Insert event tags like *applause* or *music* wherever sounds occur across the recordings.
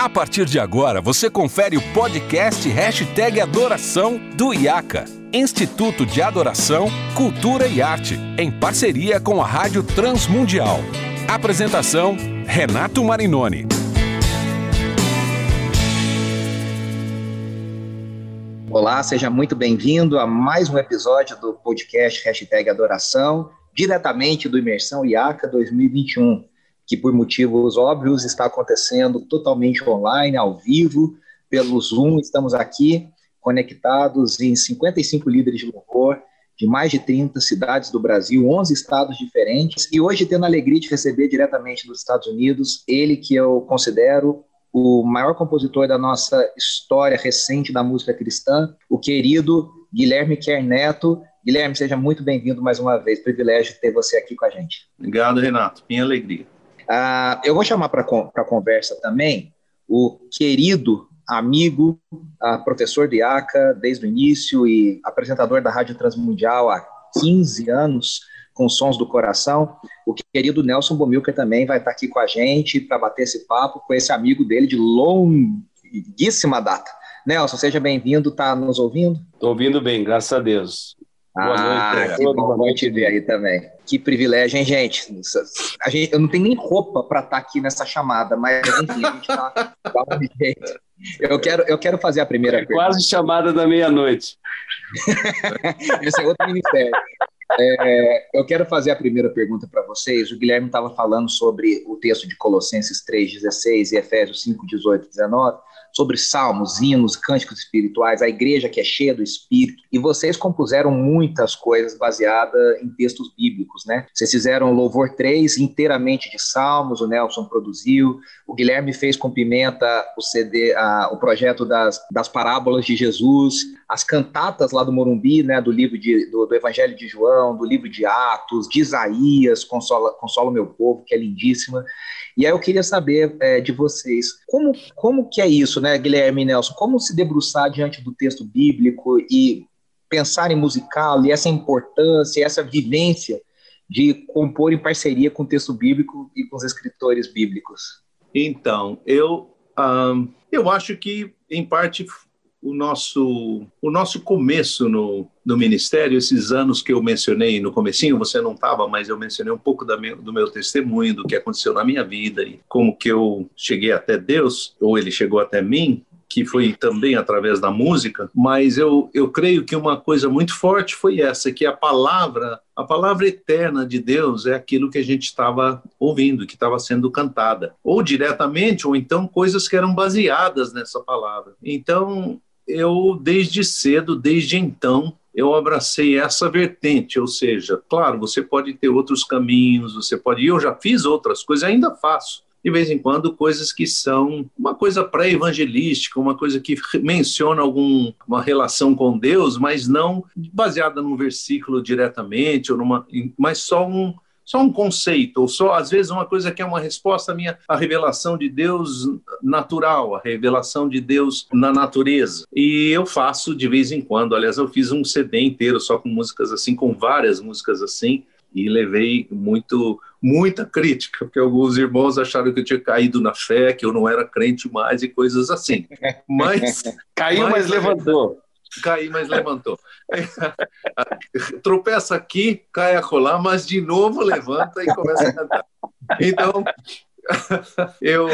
A partir de agora, você confere o podcast Hashtag Adoração do IACA, Instituto de Adoração, Cultura e Arte, em parceria com a Rádio Transmundial. Apresentação, Renato Marinoni. Olá, seja muito bem-vindo a mais um episódio do podcast Hashtag Adoração, diretamente do Imersão IACA 2021 que por motivos óbvios está acontecendo totalmente online, ao vivo, pelo Zoom. Estamos aqui conectados em 55 líderes de louvor de mais de 30 cidades do Brasil, 11 estados diferentes, e hoje tendo a alegria de receber diretamente dos Estados Unidos ele que eu considero o maior compositor da nossa história recente da música cristã, o querido Guilherme Kerr Neto. Guilherme, seja muito bem-vindo mais uma vez. Privilégio ter você aqui com a gente. Obrigado, Renato. Minha alegria. Ah, eu vou chamar para a conversa também o querido amigo, ah, professor de IACA desde o início e apresentador da Rádio Transmundial há 15 anos, com Sons do Coração. O querido Nelson Bomilker também vai estar aqui com a gente para bater esse papo com esse amigo dele de longuíssima data. Nelson, seja bem-vindo, está nos ouvindo? Estou ouvindo bem, graças a Deus. Boa ah, noite, que bom, bom te ver aí também. Que privilégio, hein, gente? A gente eu não tenho nem roupa para estar tá aqui nessa chamada, mas enfim, a gente tá, *laughs* dá um jeito. Eu quero, eu quero fazer a primeira é pergunta. Quase chamada da meia-noite. *laughs* Esse é outro ministério. É, eu quero fazer a primeira pergunta para vocês. O Guilherme estava falando sobre o texto de Colossenses 3,16 e Efésios 5, 18 19 sobre salmos, hinos, cânticos espirituais, a igreja que é cheia do Espírito, e vocês compuseram muitas coisas baseadas em textos bíblicos, né? Vocês fizeram Louvor 3 inteiramente de salmos, o Nelson produziu, o Guilherme fez com Pimenta o CD, a, o projeto das, das parábolas de Jesus, as cantatas lá do Morumbi, né, do livro de, do, do Evangelho de João, do livro de Atos, de Isaías, Consola, Consola o Meu Povo, que é lindíssima. E aí eu queria saber é, de vocês, como, como que é isso, né, Guilherme e Nelson? Como se debruçar diante do texto bíblico e pensar em musical e essa importância, essa vivência de compor em parceria com o texto bíblico e com os escritores bíblicos? Então, eu, um, eu acho que, em parte, o nosso, o nosso começo no, no ministério, esses anos que eu mencionei no comecinho, você não estava, mas eu mencionei um pouco meu, do meu testemunho, do que aconteceu na minha vida e como que eu cheguei até Deus, ou ele chegou até mim, que foi também através da música, mas eu, eu creio que uma coisa muito forte foi essa, que a palavra, a palavra eterna de Deus é aquilo que a gente estava ouvindo, que estava sendo cantada, ou diretamente, ou então coisas que eram baseadas nessa palavra. Então, eu desde cedo, desde então, eu abracei essa vertente, ou seja, claro, você pode ter outros caminhos, você pode, eu já fiz outras coisas, ainda faço, de vez em quando coisas que são uma coisa pré-evangelística, uma coisa que menciona alguma relação com Deus, mas não baseada num versículo diretamente, ou numa, mas só um, só um conceito, ou só, às vezes, uma coisa que é uma resposta minha à revelação de Deus natural, a revelação de Deus na natureza. E eu faço de vez em quando, aliás, eu fiz um CD inteiro só com músicas assim, com várias músicas assim, e levei muito muita crítica, porque alguns irmãos acharam que eu tinha caído na fé, que eu não era crente mais e coisas assim. *laughs* Mas caiu, mas, mas levantou caí, mas levantou. *laughs* Tropeça aqui, cai a colar, mas de novo levanta e começa a cantar. Então, *laughs* eu,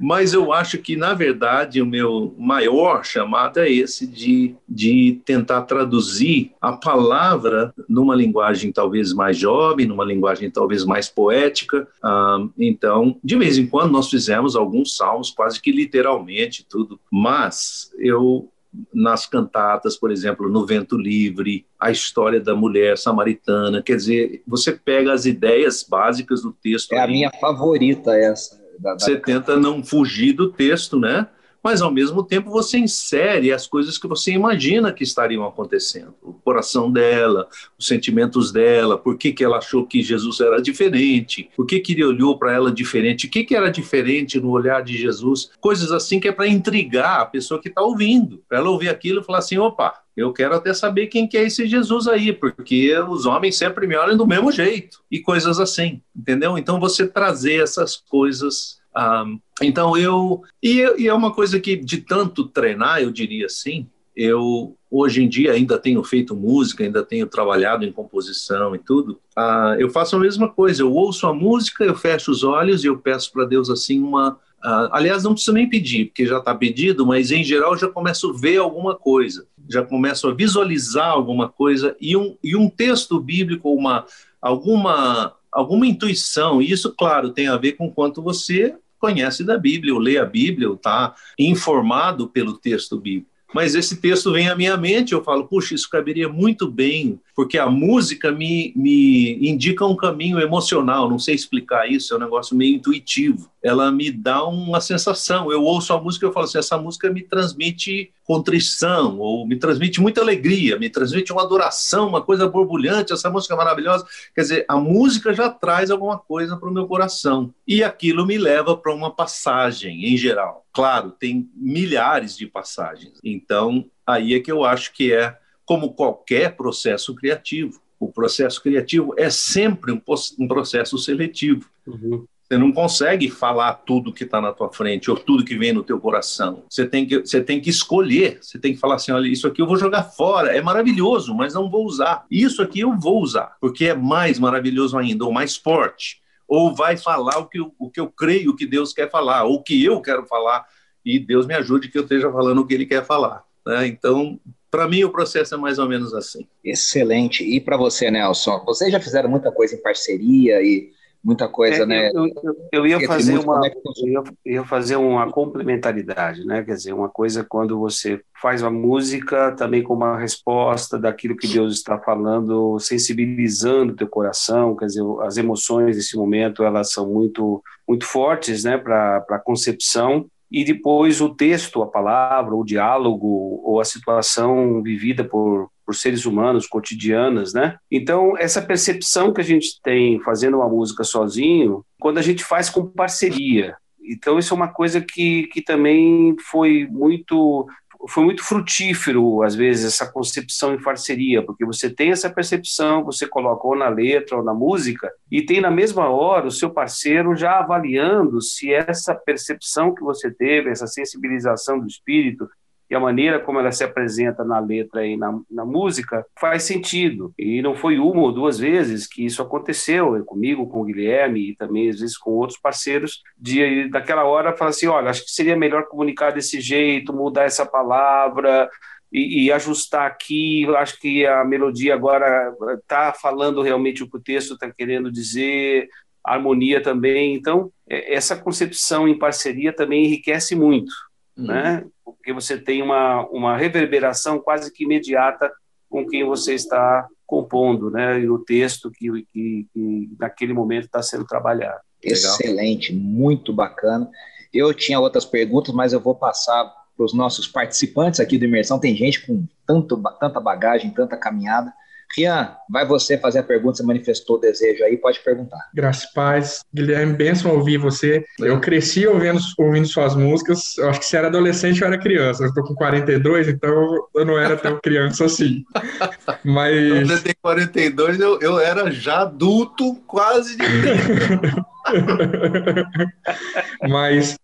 mas eu acho que, na verdade, o meu maior chamado é esse de, de tentar traduzir a palavra numa linguagem talvez mais jovem, numa linguagem talvez mais poética. Ah, então, de vez em quando, nós fizemos alguns salmos, quase que literalmente tudo, mas eu nas cantatas, por exemplo, no Vento Livre, a história da mulher samaritana. Quer dizer, você pega as ideias básicas do texto. É aí, a minha favorita essa. Da, da... Você tenta não fugir do texto, né? Mas ao mesmo tempo você insere as coisas que você imagina que estariam acontecendo. O coração dela, os sentimentos dela, por que, que ela achou que Jesus era diferente, por que, que ele olhou para ela diferente, o que, que era diferente no olhar de Jesus, coisas assim que é para intrigar a pessoa que está ouvindo, para ela ouvir aquilo e falar assim: opa, eu quero até saber quem que é esse Jesus aí, porque os homens sempre me olham do mesmo jeito, e coisas assim, entendeu? Então você trazer essas coisas Um, então eu e, e, é uma coisa que de tanto treinar, eu diria assim, eu hoje em dia ainda tenho feito música, ainda tenho trabalhado em composição e tudo. Uh, eu faço a mesma coisa. Eu ouço a música, eu fecho os olhos e eu peço para Deus assim uma Uh, aliás, não preciso nem pedir, porque já está pedido, mas em geral já começo a ver alguma coisa, já começo a visualizar alguma coisa, e um, e um texto bíblico, uma, alguma, alguma intuição, e isso, claro, tem a ver com quanto você conhece da Bíblia, ou lê a Bíblia, ou está informado pelo texto bíblico mas esse texto vem à minha mente, eu falo, puxa, isso caberia muito bem, porque a música me, me indica um caminho emocional, não sei explicar isso, é um negócio meio intuitivo. Ela me dá uma sensação, eu ouço a música e eu falo assim, essa música me transmite contrição, ou me transmite muita alegria, me transmite uma adoração, uma coisa borbulhante, essa música é maravilhosa. Quer dizer, a música já traz alguma coisa para o meu coração, e aquilo me leva para uma passagem, em geral. Claro, tem milhares de passagens. Então, aí é que eu acho que é como qualquer processo criativo. O processo criativo é sempre um, um processo seletivo. Uhum. Você não consegue falar tudo que está na tua frente ou tudo que vem no teu coração. Você tem, que, você tem que escolher. Você tem que falar assim: olha, isso aqui eu vou jogar fora. É maravilhoso, mas não vou usar. Isso aqui eu vou usar, porque é mais maravilhoso ainda, ou mais forte ou vai falar o que, eu, o que eu creio que Deus quer falar, ou o que eu quero falar, e Deus me ajude que eu esteja falando o que Ele quer falar. Né? Então, para mim, o processo é mais ou menos assim. Excelente. E para você, Nelson? Vocês já fizeram muita coisa em parceria e muita coisa, é, né? Eu, eu, eu ia fazer uma, eu ia, ia, fazer uma complementaridade, né? Quer dizer, uma coisa quando você faz uma música também com uma resposta daquilo que Deus está falando, sensibilizando o teu coração, quer dizer, as emoções nesse momento elas são muito muito fortes, né? Para a concepção e depois o texto, a palavra, o diálogo ou a situação vivida por, por seres humanos cotidianas, né? Então, essa percepção que a gente tem fazendo uma música sozinho, quando a gente faz com parceria. Então, isso é uma coisa que, que também foi muito foi muito frutífero, às vezes, essa concepção em parceria, porque você tem essa percepção, você coloca ou na letra ou na música, e tem na mesma hora o seu parceiro já avaliando se essa percepção que você teve, essa sensibilização do espírito, e a maneira como ela se apresenta na letra e na, na música faz sentido. E não foi uma ou duas vezes que isso aconteceu comigo, com o Guilherme e também às vezes com outros parceiros, de daquela hora falar assim, olha, acho que seria melhor comunicar desse jeito, mudar essa palavra, e, e, ajustar aqui. Acho que a melodia agora está falando realmente o que o texto está querendo dizer, a harmonia também. Então, é, essa concepção em parceria também enriquece muito, uhum. né? Porque você tem uma, uma reverberação quase que imediata com quem você está compondo, né, e no texto que, que, que naquele momento está sendo trabalhado. Excelente, Legal. muito bacana. Eu tinha outras perguntas, mas eu vou passar para os nossos participantes aqui do Imersão. Tem gente com tanto, tanta bagagem, tanta caminhada. Rian, vai você fazer a pergunta, você manifestou o desejo aí, pode perguntar. Graças paz. Guilherme, benção ouvir você. Eu cresci ouvindo, ouvindo suas músicas, eu acho que se era adolescente eu era criança, eu estou com 42, então eu não era tão criança assim. *laughs* Mas... Quando eu tenho 42, eu, eu era já adulto, quase de *laughs* Mas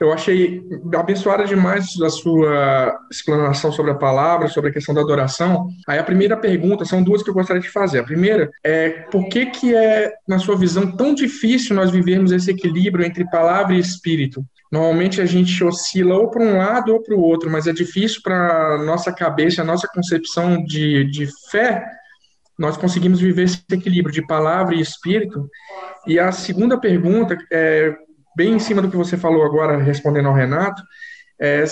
eu achei abençoada demais a sua explanação sobre a palavra, sobre a questão da adoração. Aí a primeira pergunta, são duas que eu gostaria de fazer. A primeira é por que que é, na sua visão, tão difícil nós vivermos esse equilíbrio entre palavra e espírito? Normalmente a gente oscila ou para um lado ou para o outro, mas é difícil para nossa cabeça, a nossa concepção de, de fé, nós conseguimos viver esse equilíbrio de palavra e espírito. E a segunda pergunta é bem em cima do que você falou agora, respondendo ao Renato, é,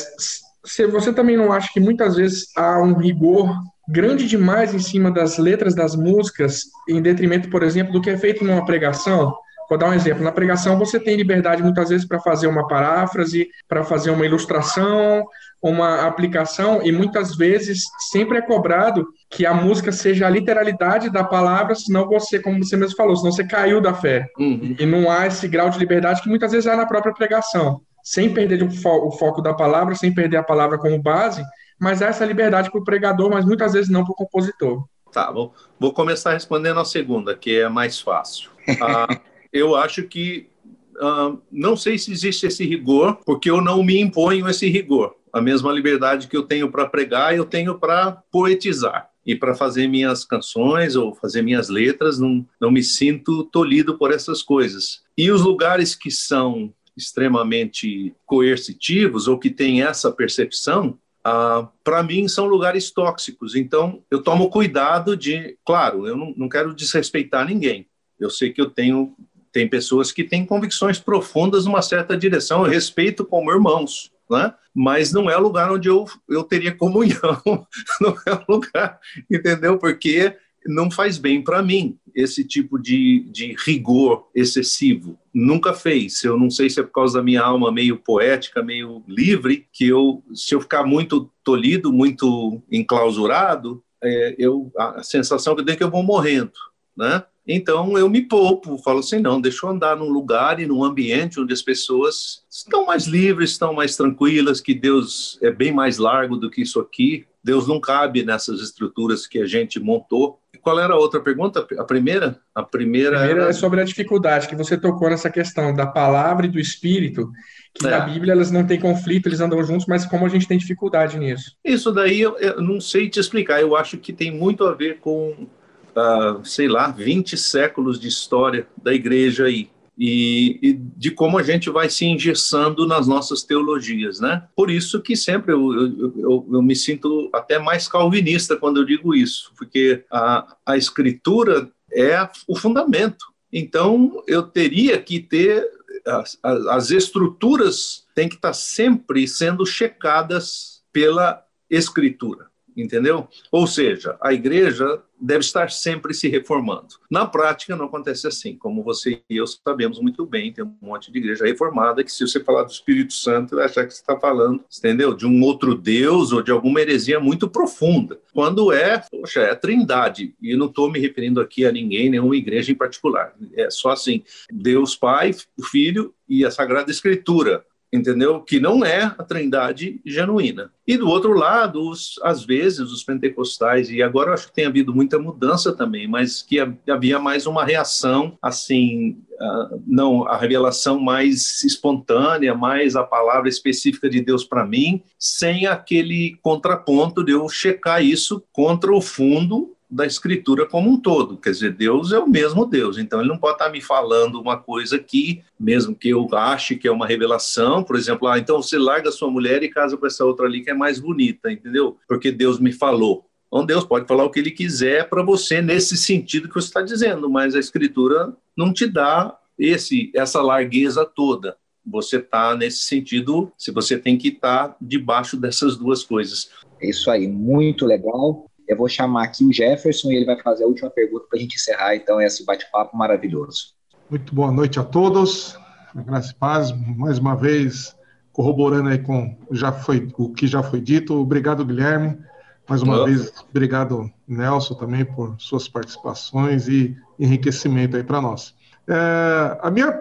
se você também não acha que muitas vezes há um rigor grande demais em cima das letras das músicas, em detrimento, por exemplo, do que é feito numa pregação? Vou dar um exemplo. Na pregação, você tem liberdade muitas vezes para fazer uma paráfrase, para fazer uma ilustração, uma aplicação, e muitas vezes sempre é cobrado que a música seja a literalidade da palavra, senão você, como você mesmo falou, senão você caiu da fé. Uhum. E não há esse grau de liberdade que muitas vezes há na própria pregação. Sem perder o, fo o foco da palavra, sem perder a palavra como base, mas há essa liberdade para o pregador, mas muitas vezes não para o compositor. Tá, vou, vou começar respondendo a segunda, que é mais fácil. Ah, *laughs* eu acho que uh, não sei se existe esse rigor, porque eu não me imponho esse rigor. A mesma liberdade que eu tenho para pregar, eu tenho para poetizar e para fazer minhas canções ou fazer minhas letras, não, não me sinto tolhido por essas coisas. E os lugares que são extremamente coercitivos ou que têm essa percepção, ah, para mim são lugares tóxicos. Então eu tomo cuidado de, claro, eu não, não quero desrespeitar ninguém. Eu sei que eu tenho tem pessoas que têm convicções profundas numa certa direção, eu respeito como irmãos, né? mas não é lugar onde eu, eu teria comunhão, *laughs* não é lugar, entendeu? Porque não faz bem para mim esse tipo de, de rigor excessivo. Nunca fez. Eu não sei se é por causa da minha alma meio poética, meio livre, que eu, se eu ficar muito tolhido, muito enclausurado, é, eu, a sensação que eu tenho é que eu vou morrendo, né? Então eu me poupo, falo assim, não, deixa eu andar num lugar e num ambiente onde as pessoas estão mais livres, estão mais tranquilas, que Deus é bem mais largo do que isso aqui. Deus não cabe nessas estruturas que a gente montou. Qual era a outra pergunta? A primeira? A primeira, a primeira era... é sobre a dificuldade que você tocou nessa questão da palavra e do espírito, que é. na Bíblia elas não têm conflito, eles andam juntos, mas como a gente tem dificuldade nisso? Isso daí eu, eu não sei te explicar. Eu acho que tem muito a ver com uh, sei lá, 20 séculos de história da igreja aí. E, e, de como a gente vai se engessando nas nossas teologias, né? Por isso que sempre eu, eu, eu, eu me sinto até mais calvinista quando eu digo isso, porque a, a escritura é o fundamento. Então, eu teria que ter as, as estruturas têm que estar sempre sendo checadas pela escritura entendeu? Ou seja, a igreja deve estar sempre se reformando. Na prática, não acontece assim. Como você e eu sabemos muito bem, tem um monte de igreja reformada que, se você falar do Espírito Santo, vai achar que você está falando, entendeu? De um outro Deus ou de alguma heresia muito profunda. Quando é, poxa, é a trindade. E não estou me referindo aqui a ninguém, nenhuma igreja em particular. É só assim: Deus Pai, o Filho e a Sagrada Escritura entendeu? Que não é a trindade genuína. E do outro lado, os, às vezes, os pentecostais, e agora eu acho que tem havido muita mudança também, mas que havia mais uma reação, assim, uh, não, a revelação mais espontânea, mais a palavra específica de Deus para mim, sem aquele contraponto de eu checar isso contra o fundo da escritura como um todo. Quer dizer, Deus é o mesmo Deus, então ele não pode estar me falando uma coisa aqui, mesmo que eu ache que é uma revelação, por exemplo, ah, então você larga sua mulher e casa com essa outra ali que é mais bonita, entendeu? Porque Deus me falou. Então Deus pode falar o que ele quiser para você nesse sentido que você está dizendo, mas a escritura não te dá esse essa largueza toda. Você está nesse sentido, se você tem que estar tá debaixo dessas duas coisas. É isso aí, muito legal. Eu vou chamar aqui o Jefferson e ele vai fazer a última pergunta para a gente encerrar, então, esse bate-papo maravilhoso. Muito boa noite a todos. Graças e paz, mais uma vez, corroborando aí com já foi, o que já foi dito. Obrigado, Guilherme. Mais uma vez, obrigado, Nelson, também por suas participações e enriquecimento aí para nós. É, a minha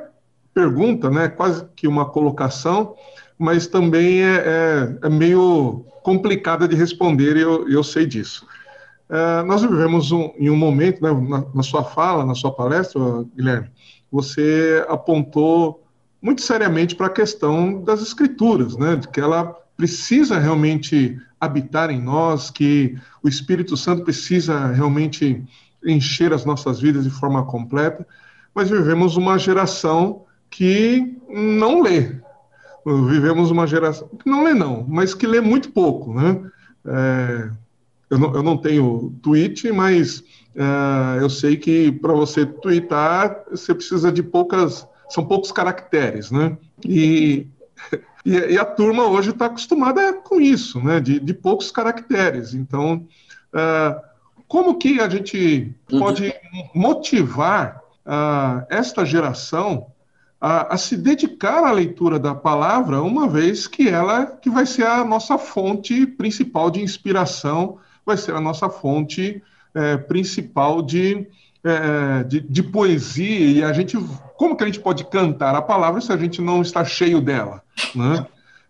pergunta, né, quase que uma colocação, mas também é, é, é meio complicada de responder e eu, eu sei disso. É, nós vivemos um, em um momento, né, na, na, sua fala, na sua palestra, Guilherme, você apontou muito seriamente para a questão das escrituras, né, de que ela precisa realmente habitar em nós, que o Espírito Santo precisa realmente encher as nossas vidas de forma completa, mas vivemos uma geração que não lê. Vivemos uma geração que não lê não, mas que lê muito pouco, né? É, eu não, eu não tenho tweet, mas uh, eu sei que para você twittar, você precisa de poucas, são poucos caracteres, né? E, *laughs* e, e a turma hoje está acostumada com isso, né? De, de poucos caracteres. Então, uh, como que a gente pode uhum. motivar uh, esta geração a, a, se dedicar à leitura da palavra, uma vez que ela que vai ser a nossa fonte principal de inspiração vai ser a nossa fonte é, principal de, é, de, de, poesia. E a gente, como que a gente pode cantar a palavra se a gente não está cheio dela, né?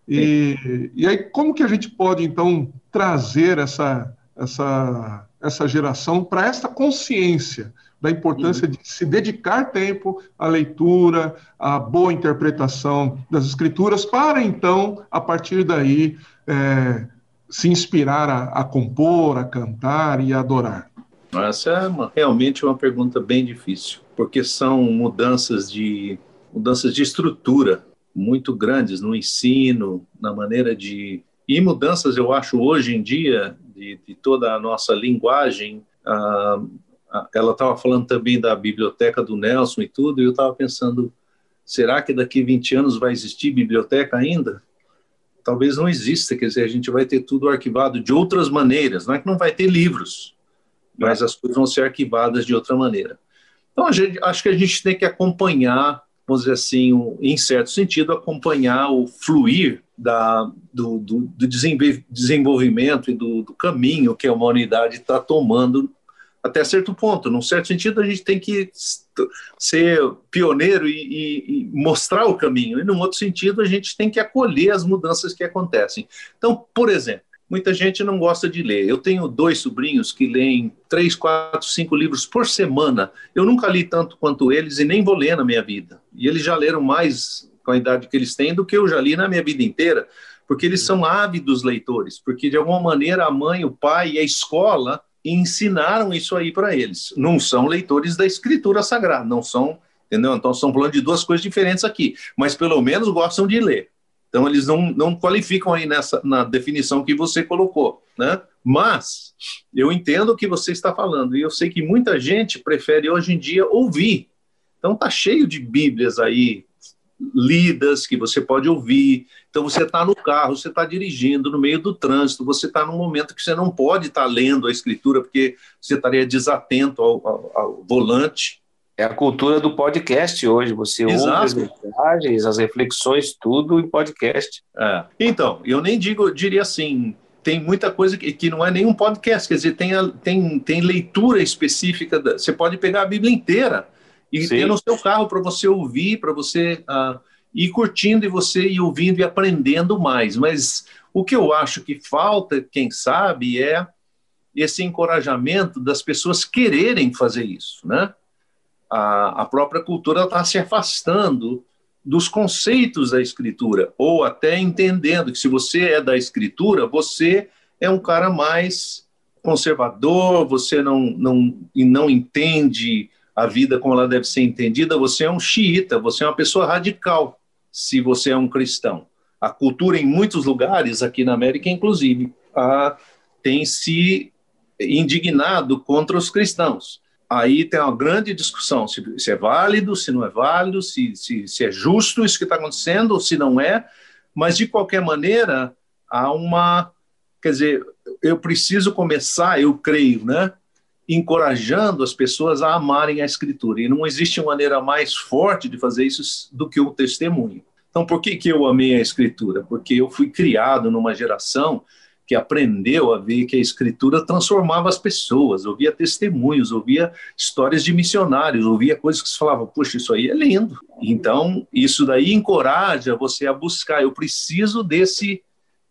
E, e aí, como que a gente pode, então, trazer essa, essa, essa geração para essa consciência? da importância de se dedicar tempo à leitura, à boa interpretação das escrituras, para então, a partir daí, é, se inspirar a, a, compor, a cantar e a adorar? Essa é uma, realmente uma pergunta bem difícil, porque são mudanças de mudanças de estrutura muito grandes no ensino, na maneira de e mudanças eu acho hoje em dia de, de toda a nossa linguagem. Ah, ela estava falando também da biblioteca do Nelson e tudo, e eu estava pensando, será que daqui 20 anos vai existir biblioteca ainda? Talvez não exista, quer dizer, a gente vai ter tudo arquivado de outras maneiras, não é que não vai ter livros, mas as coisas vão ser arquivadas de outra maneira. Então, gente, acho que a gente tem que acompanhar, vamos dizer assim, em certo sentido, acompanhar o fluir da, do, do, do desenvolvimento e do, do, caminho que a humanidade está tomando até certo ponto. Num certo sentido, a gente tem que ser pioneiro e, e, e, mostrar o caminho, e num outro sentido, a gente tem que acolher as mudanças que acontecem. Então, por exemplo, muita gente não gosta de ler. Eu tenho dois sobrinhos que leem três, quatro, cinco livros por semana. Eu nunca li tanto quanto eles e nem vou ler na minha vida. E eles já leram mais com a idade que eles têm do que eu já li na minha vida inteira, porque eles são ávidos leitores, porque de alguma maneira a mãe, o pai e a escola ensinaram isso aí para eles. Não são leitores da escritura sagrada, não são, entendeu? Então estamos falando de duas coisas diferentes aqui, mas pelo menos gostam de ler. Então eles não, não qualificam aí nessa na definição que você colocou, né? Mas eu entendo o que você está falando e eu sei que muita gente prefere hoje em dia ouvir. Então tá cheio de Bíblias aí lidas que você pode ouvir. Então você está no carro, você está dirigindo no meio do trânsito, você está num momento que você não pode estar tá lendo a escritura porque você estaria desatento ao, ao, ao, volante. É a cultura do podcast hoje. Você Exato. ouve as mensagens, as reflexões, tudo em podcast. É. Então, eu nem digo, diria assim, tem muita coisa que, que não é nenhum podcast, quer dizer, tem, a, tem, tem leitura específica. Da, você pode pegar a Bíblia inteira e Sim. ter no seu carro para você ouvir, para você uh, ir curtindo e você ir ouvindo e aprendendo mais. Mas o que eu acho que falta, quem sabe, é esse encorajamento das pessoas quererem fazer isso, né? A, a própria cultura está se afastando dos conceitos da escritura, ou até entendendo que se você é da escritura, você é um cara mais conservador, você não, não, não entende a vida como ela deve ser entendida, você é um xiita, você é uma pessoa radical, se você é um cristão. A cultura em muitos lugares, aqui na América inclusive, a, tem se indignado contra os cristãos. Aí tem uma grande discussão se, se é válido, se não é válido, se, se, se é justo isso que está acontecendo ou se não é, mas de qualquer maneira há uma, quer dizer, eu preciso começar, eu creio, né, encorajando as pessoas a amarem a Escritura. E não existe maneira mais forte de fazer isso do que o testemunho. Então, por que, que eu amei a Escritura? Porque eu fui criado numa geração que aprendeu a ver que a Escritura transformava as pessoas, ouvia testemunhos, ouvia histórias de missionários, ouvia coisas que se falava, puxa, isso aí é lindo. Então, isso daí encoraja você a buscar, eu preciso desse,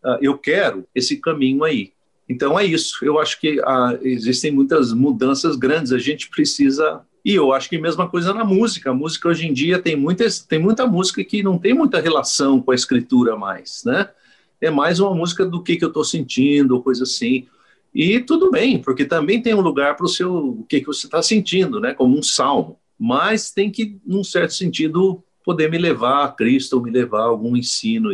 uh, eu quero esse caminho aí. Então é isso. Eu acho que ah, existem muitas mudanças grandes. A gente precisa. E eu acho que a mesma coisa na música. A música hoje em dia tem, muitas, tem muita música que não tem muita relação com a escritura mais, né? É mais uma música do que, que eu estou sentindo, coisa assim. E tudo bem, porque também tem um lugar para o seu o que, que você está sentindo, né? Como um salmo. Mas tem que, num certo sentido, poder me levar a Cristo ou me levar a algum ensino.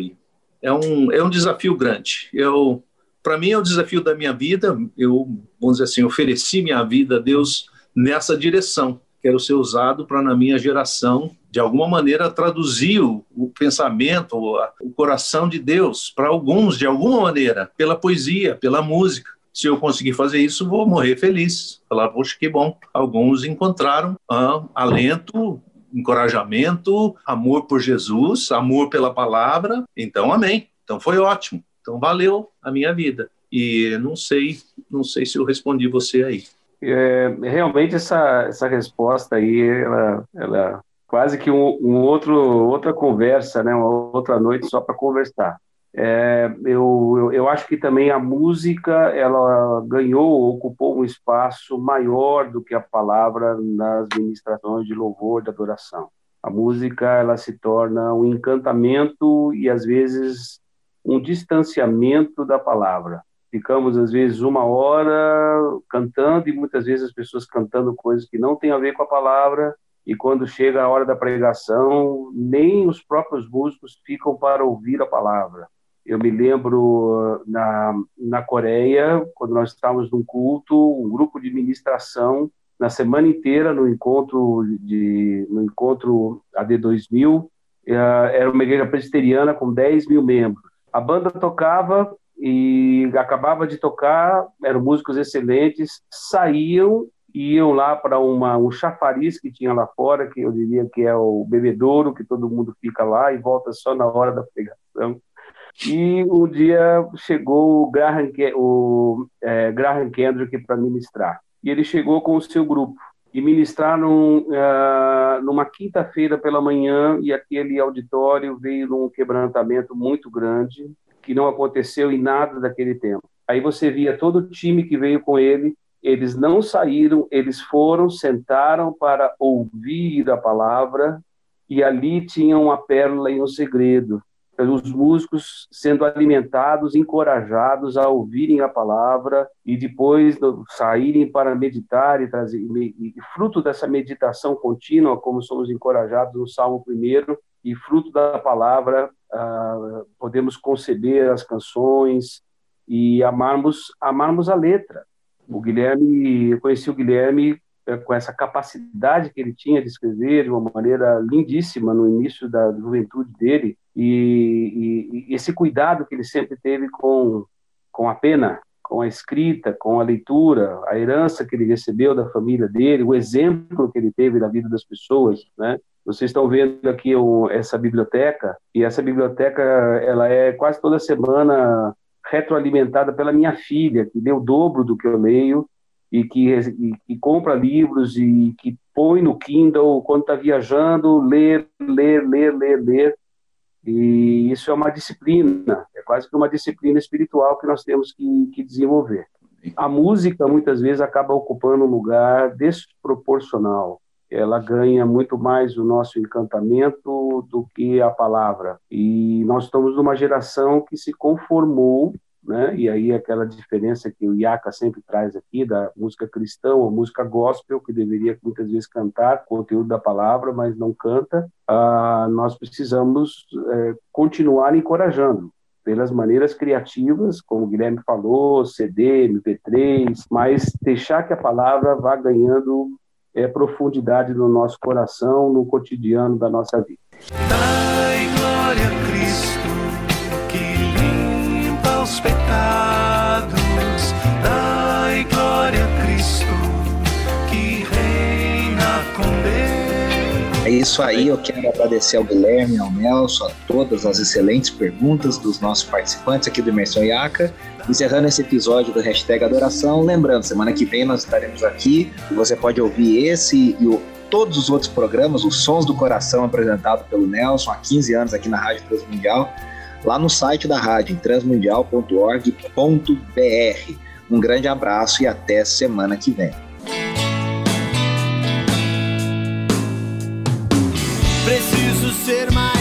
É um, é um desafio grande. Eu para mim é o desafio da minha vida. Eu, vamos dizer assim, ofereci minha vida a Deus nessa direção. Quero ser usado para, na minha geração, de alguma maneira, traduzir o, o pensamento, o, o coração de Deus para alguns, de alguma maneira, pela poesia, pela música. Se eu conseguir fazer isso, vou morrer feliz. Falar, poxa, que bom. Alguns encontraram ah, alento, encorajamento, amor por Jesus, amor pela palavra. Então, amém. Então, foi ótimo. Então valeu a minha vida. E não sei, não sei se eu respondi você aí. É, realmente essa, essa resposta aí, ela, ela quase que um, um, outro outra conversa, né, uma outra noite só para conversar. É, eu, eu, eu, acho que também a música ela ganhou, ocupou um espaço maior do que a palavra nas ministrações de louvor, de adoração. A música ela se torna um encantamento e às vezes um distanciamento da palavra. Ficamos às vezes uma hora cantando e muitas vezes as pessoas cantando coisas que não têm a ver com a palavra e quando chega a hora da pregação, nem os próprios músicos ficam para ouvir a palavra. Eu me lembro na, na Coreia, quando nós estávamos num culto, um grupo de ministração na semana inteira no encontro de no encontro AD 2000 eh, era uma igreja presbiteriana com 10 mil membros. A banda tocava e acabava de tocar, eram músicos excelentes, saíam iam lá para um chafariz que tinha lá fora, que eu diria que é o bebedouro, que todo mundo fica lá e volta só na hora da pregação. E um dia chegou o Graham, o, é, Graham Kendrick para ministrar e ele chegou com o seu grupo e ministraram uh, numa quinta-feira pela manhã e aquele auditório veio num quebrantamento muito grande que não aconteceu em nada daquele tempo. Aí você via todo o time que veio com ele, eles não saíram, eles foram, sentaram para ouvir a palavra e ali tinha uma pérola e um segredo os músicos sendo alimentados, encorajados a ouvirem a palavra e depois saírem para meditar e trazer e, fruto dessa meditação contínua, como somos encorajados no Salmo primeiro e fruto da palavra ah, podemos conceber as canções e amarmos amarmos a letra. O Guilherme, eu conheci o Guilherme é, com essa capacidade que ele tinha de escrever de uma maneira lindíssima no início da juventude dele e, e, e esse cuidado que ele sempre teve com com a pena, com a escrita, com a leitura, a herança que ele recebeu da família dele, o exemplo que ele teve na vida das pessoas, né? Vocês estão vendo aqui o, essa biblioteca e essa biblioteca ela é quase toda semana retroalimentada pela minha filha, que lê o dobro do que eu leio e que, e, e compra livros e que põe no Kindle quando está viajando, ler, ler, ler, ler, ler. E isso é uma disciplina, é quase que uma disciplina espiritual que nós temos que, que desenvolver. A música muitas vezes acaba ocupando um lugar desproporcional. Ela ganha muito mais o nosso encantamento do que a palavra. E nós estamos numa geração que se conformou né? E aí aquela diferença que o Iaka sempre traz aqui da música cristã ou música gospel, que deveria muitas vezes cantar conteúdo da palavra, mas não canta, ah, nós precisamos é, continuar encorajando pelas maneiras criativas, como o Guilherme falou, CD, MP3, mas deixar que a palavra vá ganhando é, profundidade no nosso coração, no cotidiano da nossa vida. Dai glória É isso aí, eu quero agradecer ao Guilherme, ao Nelson, a todas as excelentes perguntas dos nossos participantes aqui do Imersão Iaca. Encerrando esse episódio do Hashtag Adoração, lembrando, semana que vem nós estaremos aqui e você pode ouvir esse e o todos os outros programas, os Sons do Coração apresentado pelo Nelson há 15 anos aqui na Rádio Transmundial lá no site da rádio, transmundial.org.br. Um grande abraço e até semana que vem. Ser mais